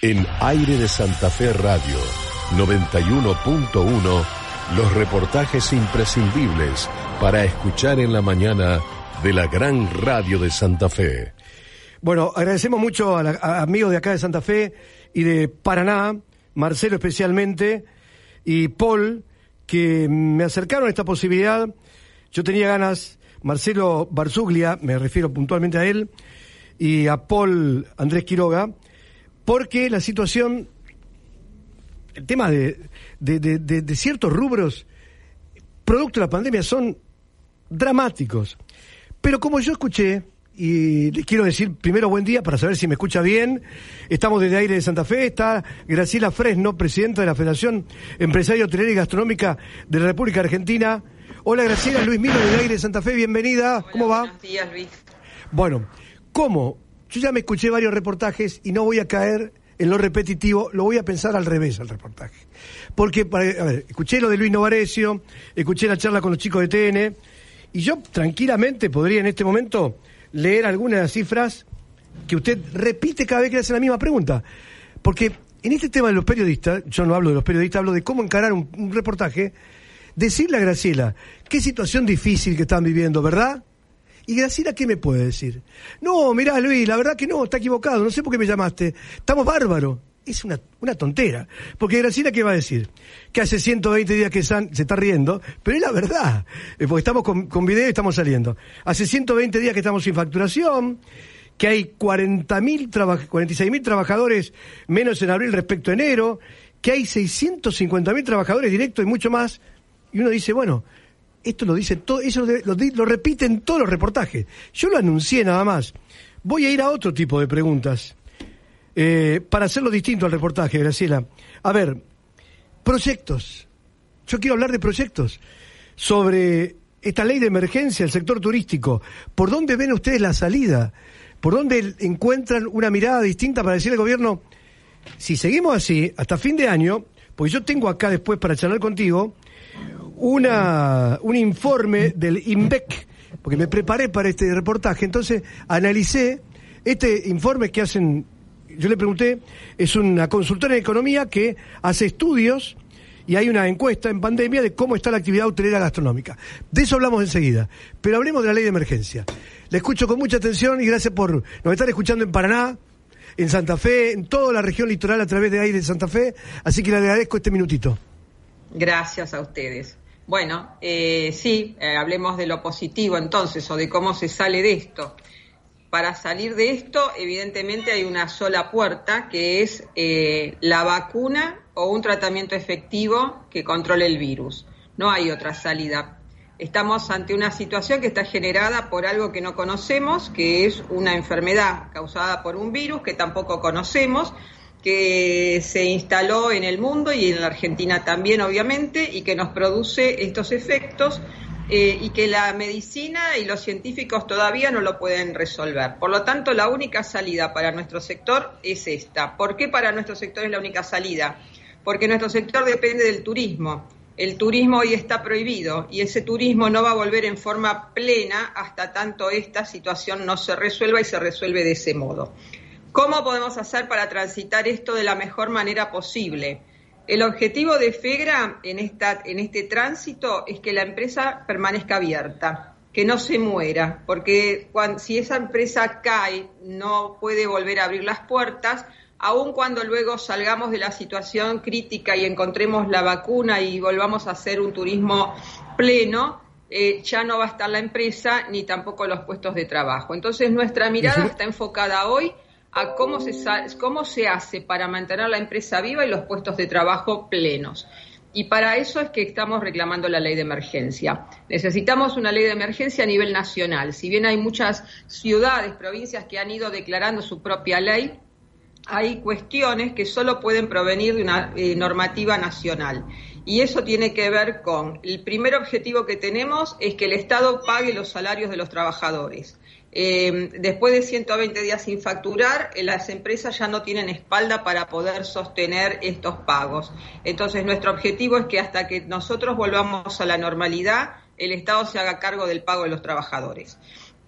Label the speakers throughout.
Speaker 1: En Aire de Santa Fe Radio 91.1, los reportajes imprescindibles para escuchar en la mañana de la gran radio de Santa Fe.
Speaker 2: Bueno, agradecemos mucho a, amigos de acá de Santa Fe y de Paraná, Marcelo especialmente, y Paul, que me acercaron a esta posibilidad. Yo tenía ganas, Marcelo Barzuglia, me refiero puntualmente a él, y a Paul Andrés Quiroga, porque la situación, el tema de, de, ciertos rubros, producto de la pandemia, son dramáticos. Pero como yo escuché, y le quiero decir primero buen día para saber si me escucha bien. Estamos desde Aire de Santa Fe, está Graciela Fresno, presidenta de la Federación Empresaria Hotelera y Gastronómica de la República Argentina. Hola Graciela, Luis Milo de Aire de Santa Fe, bienvenida. ¿Cómo va?
Speaker 3: Buenos días, Luis.
Speaker 2: Bueno, ¿cómo yo ya me escuché varios reportajes y no voy a caer en lo repetitivo, lo voy a pensar al revés al reportaje. Porque, a ver, escuché lo de Luis Novarecio, escuché la charla con los chicos de TN, y yo tranquilamente podría en este momento leer algunas de las cifras que usted repite cada vez que le hace la misma pregunta. Porque en este tema de los periodistas, yo no hablo de los periodistas, hablo de cómo encarar un, un reportaje, decirle a Graciela, qué situación difícil que están viviendo, ¿verdad? ¿Y Graciela qué me puede decir? No, mirá Luis, la verdad que no, está equivocado, no sé por qué me llamaste. Estamos bárbaros. Es una, una tontera. Porque Graciela, ¿qué va a decir? Que hace 120 días que se está riendo, pero es la verdad. Eh, porque estamos con, con video y estamos saliendo. Hace 120 días que estamos sin facturación, que hay 40.000 46.000 trabajadores menos en abril respecto a enero, que hay 650.000 trabajadores directos y mucho más. Y uno dice, bueno, esto lo dicen todo, eso lo, lo, repiten todos los reportajes. Yo lo anuncié nada más. Voy a ir a otro tipo de preguntas eh, para hacerlo distinto al reportaje, Graciela. A ver, proyectos. Yo quiero hablar de proyectos sobre esta ley de emergencia, el sector turístico. ¿Por dónde ven ustedes la salida? ¿Por dónde encuentran una mirada distinta para decirle al gobierno, si seguimos así, hasta fin de año, porque yo tengo acá después para charlar contigo, una, un informe del INVEC, porque me preparé para este reportaje, entonces analicé este informe que hacen, yo le pregunté, es una consultora en economía que hace estudios y hay una encuesta en pandemia de cómo está la actividad hotelera gastronómica. De eso hablamos enseguida, pero hablemos de la ley de emergencia. Le escucho con mucha atención y gracias por nos estar escuchando en Paraná, en Santa Fe, en toda la región litoral a través de aire de Santa Fe, así que le agradezco este minutito.
Speaker 3: Gracias a ustedes. Bueno, eh, sí, eh, hablemos de lo positivo entonces, o de cómo se sale de esto. Para salir de esto, evidentemente hay una sola puerta, que es eh, la vacuna o un tratamiento efectivo que controle el virus. No hay otra salida. Estamos ante una situación que está generada por algo que no conocemos, que es una enfermedad causada por un virus que tampoco conocemos, que se instaló en el mundo y en la Argentina también, obviamente, y que nos produce estos efectos eh, y que la medicina y los científicos todavía no lo pueden resolver. Por lo tanto, la única salida para nuestro sector es esta. ¿Por qué para nuestro sector es la única salida? Porque nuestro sector depende del turismo. El turismo hoy está prohibido y ese turismo no va a volver en forma plena hasta tanto esta situación no se resuelva y se resuelve de ese modo. ¿Cómo podemos hacer para transitar esto de la mejor manera posible? El objetivo de FEGRA en, esta, en este tránsito es que la empresa permanezca abierta, que no se muera, porque si esa empresa cae, no puede volver a abrir las puertas, aun cuando luego salgamos de la situación crítica y encontremos la vacuna y volvamos a hacer un turismo pleno, eh, ya no va a estar la empresa ni tampoco los puestos de trabajo. Entonces nuestra mirada está enfocada hoy a cómo se, cómo se hace para mantener la empresa viva y los puestos de trabajo plenos. Y para eso es que estamos reclamando la ley de emergencia. Necesitamos una ley de emergencia a nivel nacional. Si bien hay muchas ciudades, provincias que han ido declarando su propia ley, hay cuestiones que solo pueden provenir de una eh, normativa nacional. Y eso tiene que ver con, el primer objetivo que tenemos es que el Estado pague los salarios de los trabajadores. Eh, después de 120 días sin facturar, eh, las empresas ya no tienen espalda para poder sostener estos pagos. Entonces, nuestro objetivo es que hasta que nosotros volvamos a la normalidad, el Estado se haga cargo del pago de los trabajadores.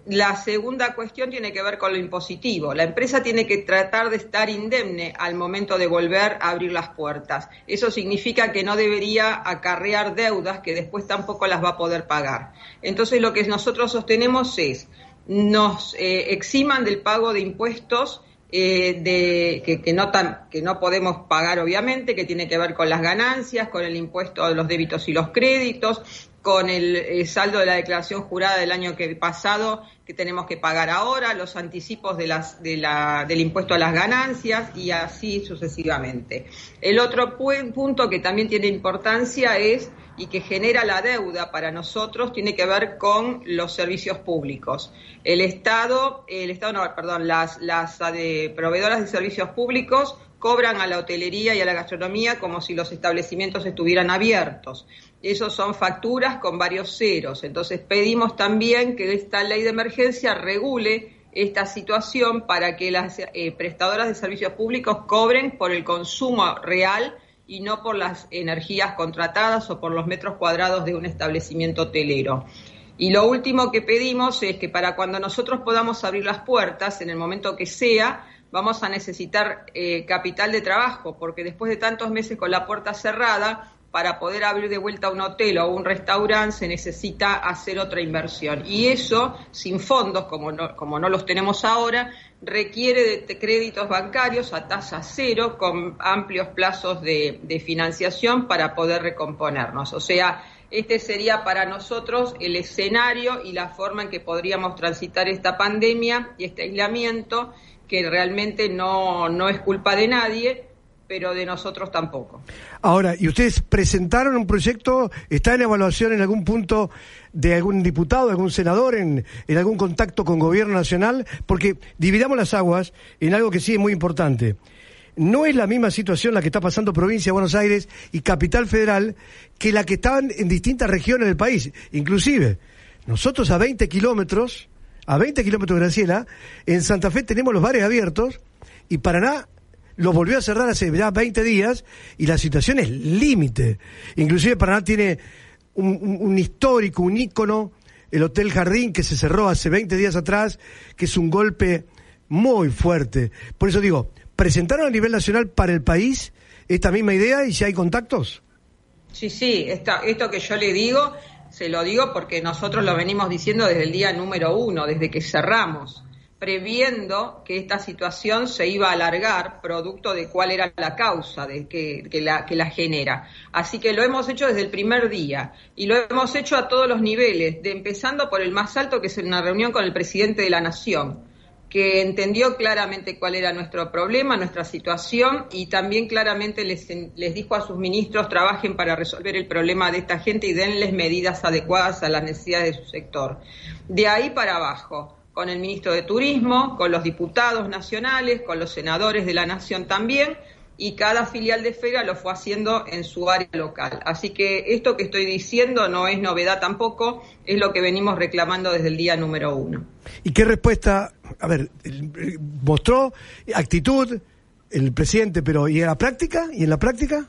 Speaker 3: La segunda cuestión tiene que ver con lo impositivo. La empresa tiene que tratar de estar indemne al momento de volver a abrir las puertas. Eso significa que no debería acarrear deudas que después tampoco las va a poder pagar. Entonces lo que nosotros sostenemos es, nos eh, eximan del pago de impuestos eh, de, que, que, no que no podemos pagar obviamente, que tiene que ver con las ganancias, con el impuesto de los débitos y los créditos, con el, saldo de la declaración jurada del año que pasado que tenemos que pagar ahora, los anticipos de las, de la, del impuesto a las ganancias y así sucesivamente. El otro punto que también tiene importancia es y que genera la deuda para nosotros tiene que ver con los servicios públicos. El Estado, el Estado no, perdón, las, las de proveedoras de servicios públicos cobran a la hotelería y a la gastronomía como si los establecimientos estuvieran abiertos. Esos son facturas con varios ceros. Entonces pedimos también que esta ley de emergencia regule esta situación para que las eh, prestadoras de servicios públicos cobren por el consumo real y no por las energías contratadas o por los metros cuadrados de un establecimiento hotelero. Y lo último que pedimos es que para cuando nosotros podamos abrir las puertas, en el momento que sea, vamos a necesitar eh, capital de trabajo, porque después de tantos meses con la puerta cerrada, para poder abrir de vuelta un hotel o un restaurante se necesita hacer otra inversión. Y eso, sin fondos, como no, como no los tenemos ahora, requiere de créditos bancarios a tasa cero con amplios plazos de, de financiación para poder recomponernos. O sea, este sería para nosotros el escenario y la forma en que podríamos transitar esta pandemia y este aislamiento, que realmente no, no es culpa de nadie, pero de nosotros tampoco.
Speaker 2: Ahora, ¿y ustedes presentaron un proyecto? ¿Está en evaluación en algún punto de algún diputado, algún senador, en, en algún contacto con gobierno nacional? Porque dividamos las aguas en algo que sí es muy importante. No es la misma situación la que está pasando provincia de Buenos Aires y capital federal que la que estaban en distintas regiones del país. Inclusive, nosotros a 20 kilómetros, a 20 kilómetros de Graciela, en Santa Fe tenemos los bares abiertos y Paraná lo volvió a cerrar hace ya 20 días y la situación es límite. Inclusive Paraná tiene un, histórico, un ícono, el Hotel Jardín que se cerró hace 20 días atrás, que es un golpe muy fuerte. Por eso digo, ¿presentaron a nivel nacional para el país esta misma idea y si hay contactos?
Speaker 3: Sí, sí, esto que yo le digo, se lo digo porque nosotros lo venimos diciendo desde el día número uno, desde que cerramos previendo que esta situación se iba a alargar, producto de cuál era la causa de que, la, que la genera. Así que lo hemos hecho desde el primer día y lo hemos hecho a todos los niveles, de, empezando por el más alto, que es una reunión con el presidente de la Nación, que entendió claramente cuál era nuestro problema, nuestra situación y también claramente les, les dijo a sus ministros trabajen para resolver el problema de esta gente y denles medidas adecuadas a las necesidades de su sector. De ahí para abajo con el ministro de Turismo, con los diputados nacionales, con los senadores de la Nación también, y cada filial de FEGA lo fue haciendo en su área local. Así que esto que estoy diciendo no es novedad tampoco, es lo que venimos reclamando desde el día número uno.
Speaker 2: ¿Y qué respuesta, a ver, mostró actitud el presidente, pero ¿y en la práctica? ¿Y en la práctica?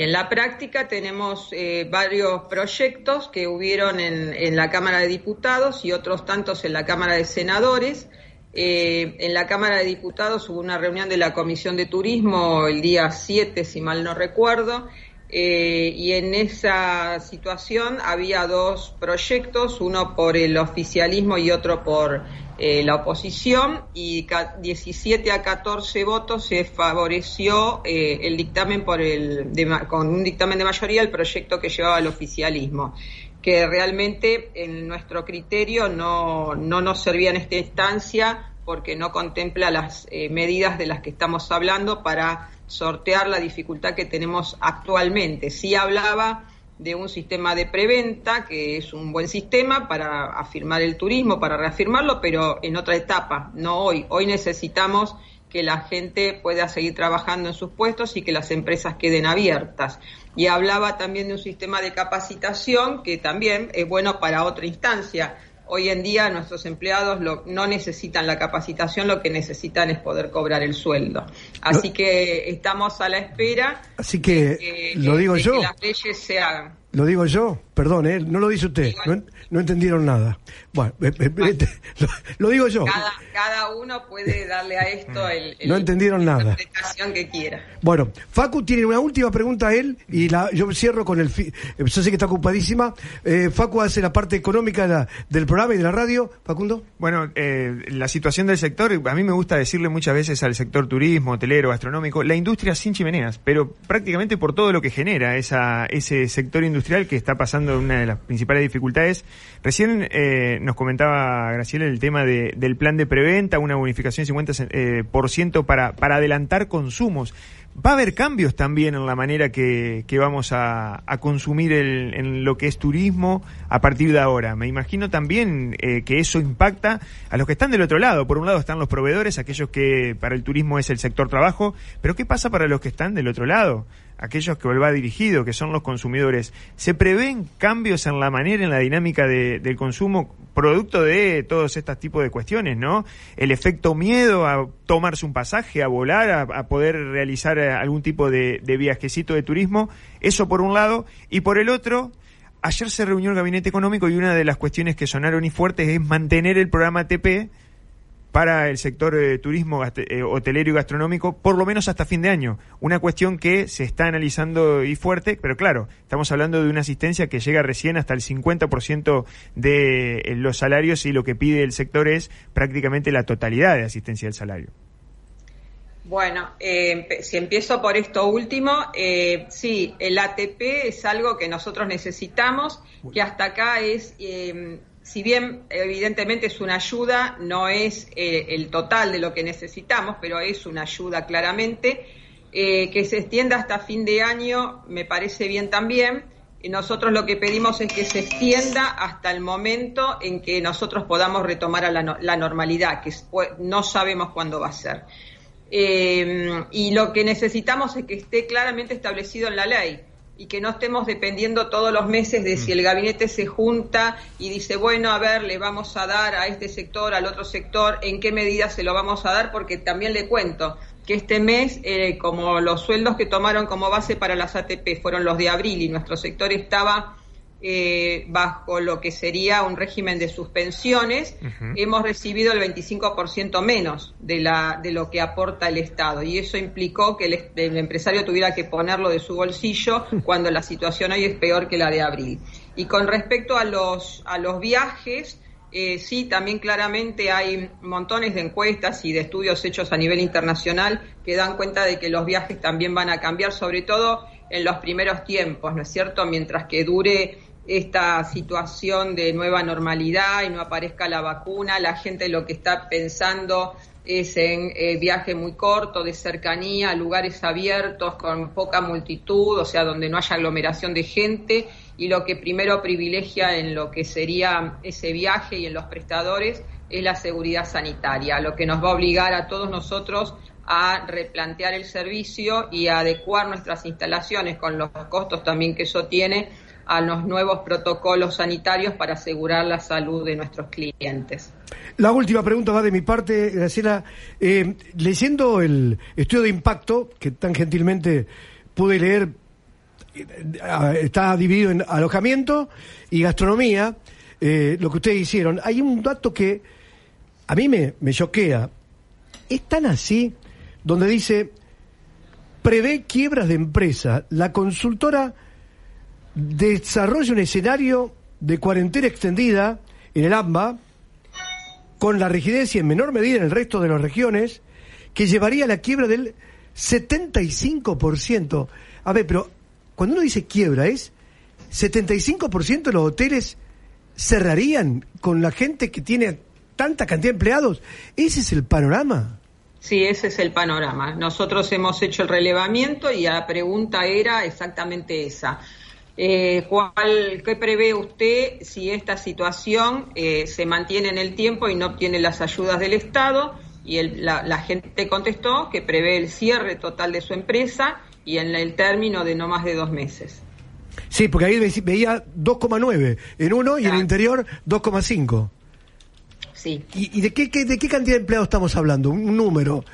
Speaker 3: En la práctica tenemos eh, varios proyectos que hubieron en, la Cámara de Diputados y otros tantos en la Cámara de Senadores. Eh, en la Cámara de Diputados hubo una reunión de la Comisión de Turismo el día 7, si mal no recuerdo, eh, y en esa situación había dos proyectos, uno por el oficialismo y otro por eh, la oposición y 17 a 14 votos se favoreció eh, el dictamen por el con un dictamen de mayoría el proyecto que llevaba el oficialismo que realmente en nuestro criterio no, no nos servía en esta instancia porque no contempla las eh, medidas de las que estamos hablando para sortear la dificultad que tenemos actualmente. Sí hablaba de un sistema de preventa, que es un buen sistema para afirmar el turismo, para reafirmarlo, pero en otra etapa, no hoy. Hoy necesitamos que la gente pueda seguir trabajando en sus puestos y que las empresas queden abiertas. Y hablaba también de un sistema de capacitación que también es bueno para otra instancia. Hoy en día nuestros empleados no necesitan la capacitación, lo que necesitan es poder cobrar el sueldo. Así que estamos a la espera.
Speaker 2: Así que, lo digo yo.
Speaker 3: Que las leyes se hagan.
Speaker 2: Lo digo yo, perdón, ¿eh? no lo dice usted, no, no entendieron nada. Bueno, eh, eh, eh, lo, lo, digo yo.
Speaker 3: Cada, cada, uno puede darle a esto el, el
Speaker 2: no entendieron
Speaker 3: la
Speaker 2: nada.
Speaker 3: interpretación que quiera.
Speaker 2: Bueno, Facu tiene una última pregunta a él y la, yo cierro con el... Fi, yo sé que está ocupadísima. Eh, Facu hace la parte económica de la, del programa y de la radio. Facundo.
Speaker 4: Bueno, eh, la situación del sector, a mí me gusta decirle muchas veces al sector turismo, hotelero, gastronómico, la industria sin chimeneas, pero prácticamente por todo lo que genera esa, ese sector industrial industrial que está pasando una de las principales dificultades. Recién eh, nos comentaba Graciela el tema de, del plan de preventa, una bonificación de 50% eh, por ciento para, para adelantar consumos. Va a haber cambios también en la manera que, que vamos a, a consumir el, en lo que es turismo a partir de ahora. Me imagino también eh, que eso impacta a los que están del otro lado. Por un lado están los proveedores, aquellos que para el turismo es el sector trabajo, pero ¿qué pasa para los que están del otro lado? Aquellos que va dirigido, que son los consumidores, ¿se prevén cambios en la manera, en la dinámica de, del consumo, producto de todos estos tipos de cuestiones, ¿no? El efecto miedo a tomarse un pasaje, a volar, a, poder realizar algún tipo de, de viajecito de turismo, eso por un lado, y por el otro, ayer se reunió el gabinete económico y una de las cuestiones que sonaron y fuertes es mantener el programa TP para el sector de turismo eh, hotelero y gastronómico, por lo menos hasta fin de año. Una cuestión que se está analizando y fuerte, pero claro, estamos hablando de una asistencia que llega recién hasta el 50% de eh, los salarios y lo que pide el sector es prácticamente la totalidad de asistencia del salario.
Speaker 3: Bueno, eh, si empiezo por esto último, eh, sí, el ATP es algo que nosotros necesitamos, que hasta acá es eh, si bien evidentemente es una ayuda, no es eh, el total de lo que necesitamos, pero es una ayuda claramente. Eh, que se extienda hasta fin de año me parece bien también. Y nosotros lo que pedimos es que se extienda hasta el momento en que nosotros podamos retomar a la, normalidad, que no sabemos cuándo va a ser. Eh, y lo que necesitamos es que esté claramente establecido en la ley y que no estemos dependiendo todos los meses de si el gabinete se junta y dice, bueno, a ver, le vamos a dar a este sector, al otro sector, en qué medida se lo vamos a dar, porque también le cuento que este mes, eh, como los sueldos que tomaron como base para las ATP fueron los de abril y nuestro sector estaba eh, bajo lo que sería un régimen de suspensiones, uh -huh. hemos recibido el 25% menos de, la, de lo que aporta el Estado. Y eso implicó que el, el, empresario tuviera que ponerlo de su bolsillo cuando la situación hoy es peor que la de abril. Y con respecto a los, a los viajes, eh, sí, también claramente hay montones de encuestas y de estudios hechos a nivel internacional que dan cuenta de que los viajes también van a cambiar, sobre todo en los primeros tiempos, ¿no es cierto? Mientras que dure esta situación de nueva normalidad y no aparezca la vacuna, la gente lo que está pensando es en eh, viaje muy corto, de cercanía, lugares abiertos, con poca multitud, o sea, donde no haya aglomeración de gente, y lo que primero privilegia en lo que sería ese viaje y en los prestadores es la seguridad sanitaria, lo que nos va a obligar a todos nosotros a replantear el servicio y a adecuar nuestras instalaciones con los costos también que eso tiene a los nuevos protocolos sanitarios para asegurar la salud de nuestros clientes.
Speaker 2: La última pregunta va de mi parte, Graciela. Eh, leyendo el estudio de impacto, que tan gentilmente pude leer, está dividido en alojamiento y gastronomía, eh, lo que ustedes hicieron, hay un dato que a mí me, me choquea. Es tan así, donde dice, prevé quiebras de empresa. La consultora desarrolla un escenario de cuarentena extendida en el AMBA, con la rigidez y en menor medida en el resto de las regiones, que llevaría a la quiebra del 75%. A ver, pero cuando uno dice quiebra, ¿es 75% de los hoteles cerrarían con la gente que tiene tanta cantidad de empleados? ¿Ese es el panorama?
Speaker 3: Sí, ese es el panorama. Nosotros hemos hecho el relevamiento y la pregunta era exactamente esa. Eh, ¿cuál, ¿Qué prevé usted si esta situación eh, se mantiene en el tiempo y no obtiene las ayudas del Estado? Y el, la, la, gente contestó que prevé el cierre total de su empresa y en el término de no más de dos meses.
Speaker 2: Sí, porque ahí veía 2,9 en uno y claro. en el interior 2,5.
Speaker 3: Sí.
Speaker 2: ¿Y, y de, qué, qué, de qué cantidad de empleados estamos hablando? Un número.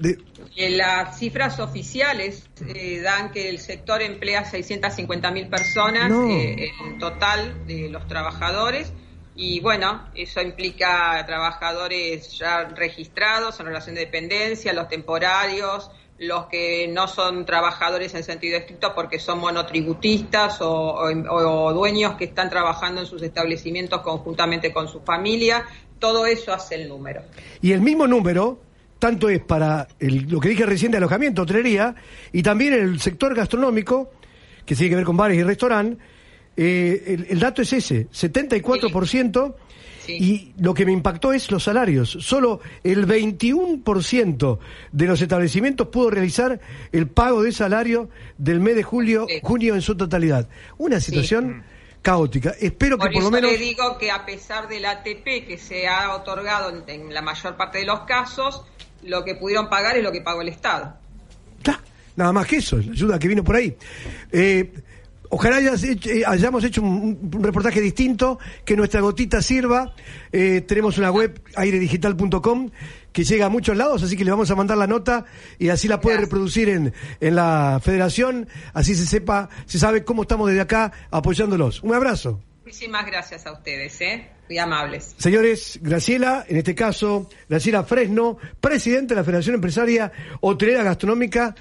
Speaker 2: De,
Speaker 3: Eh, Las cifras oficiales eh, dan que el sector emplea 650 mil personas
Speaker 2: No.
Speaker 3: eh, en total de los trabajadores y bueno, eso implica trabajadores ya registrados en relación de dependencia, los temporarios, los que no son trabajadores en sentido estricto porque son monotributistas o, o- o dueños que están trabajando en sus establecimientos conjuntamente con su familia, todo eso hace el número.
Speaker 2: Y el mismo número, tanto es para el- lo que dije recién de alojamiento, hotelería, y también el sector gastronómico, que tiene que ver con bares y restaurantes, eh, el, el dato es ese, 74%,
Speaker 3: Sí.
Speaker 2: y lo que me impactó es los salarios. Solo el 21% de los establecimientos pudo realizar el pago de salario del mes de julio,
Speaker 3: Sí.
Speaker 2: junio en su totalidad. Una situación caótica. Espero que
Speaker 3: Por,
Speaker 2: por,
Speaker 3: eso
Speaker 2: lo menos...
Speaker 3: le digo que a pesar del ATP que se ha otorgado en, en la mayor parte de los casos, lo que pudieron pagar es lo que pagó el Estado.
Speaker 2: Ta, Nada más que eso, la ayuda que vino por ahí. Eh, ojalá hayas hecho- eh, hayamos hecho un, un reportaje distinto, que nuestra gotita sirva. Eh, tenemos una web, airedigital.com, que llega a muchos lados, así que le vamos a mandar la nota y así la puede
Speaker 3: Gracias.
Speaker 2: reproducir en, en la federación, así se sepa, se sabe cómo estamos desde acá apoyándolos. Un abrazo.
Speaker 3: Muchísimas gracias a ustedes, ¿eh? Muy amables.
Speaker 2: Señores, Graciela, en este caso, Graciela Fresno, presidente de la Federación Empresaria Hotelera Gastronómica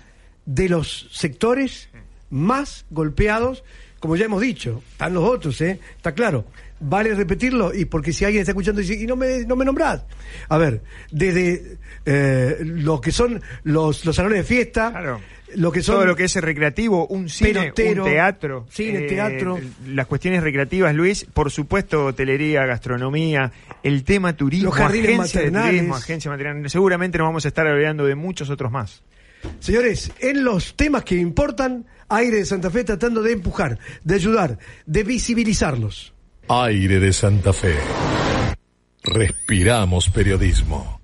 Speaker 2: de los sectores más golpeados, como ya hemos dicho, están los otros, ¿eh? Está claro. Vale repetirlo, y porque si alguien está escuchando y dice, y no me, no me nombrás. A ver, desde eh, lo que son los, los salones de fiesta,
Speaker 4: Claro.
Speaker 2: lo que son
Speaker 4: Todo lo que es recreativo, un cine,
Speaker 2: Pelotero,
Speaker 4: un teatro. eh,
Speaker 2: cine, teatro.
Speaker 4: Las cuestiones recreativas, Luis, por supuesto, hotelería, gastronomía, el tema turismo,
Speaker 2: Los jardines
Speaker 4: agencia de
Speaker 2: maternales.
Speaker 4: turismo, agencia maternal. Seguramente nos vamos a estar hablando de muchos otros más.
Speaker 2: Señores, en los temas que importan, Aire de Santa Fe tratando de empujar, de ayudar, de visibilizarlos.
Speaker 1: Aire de Santa Fe. Respiramos periodismo.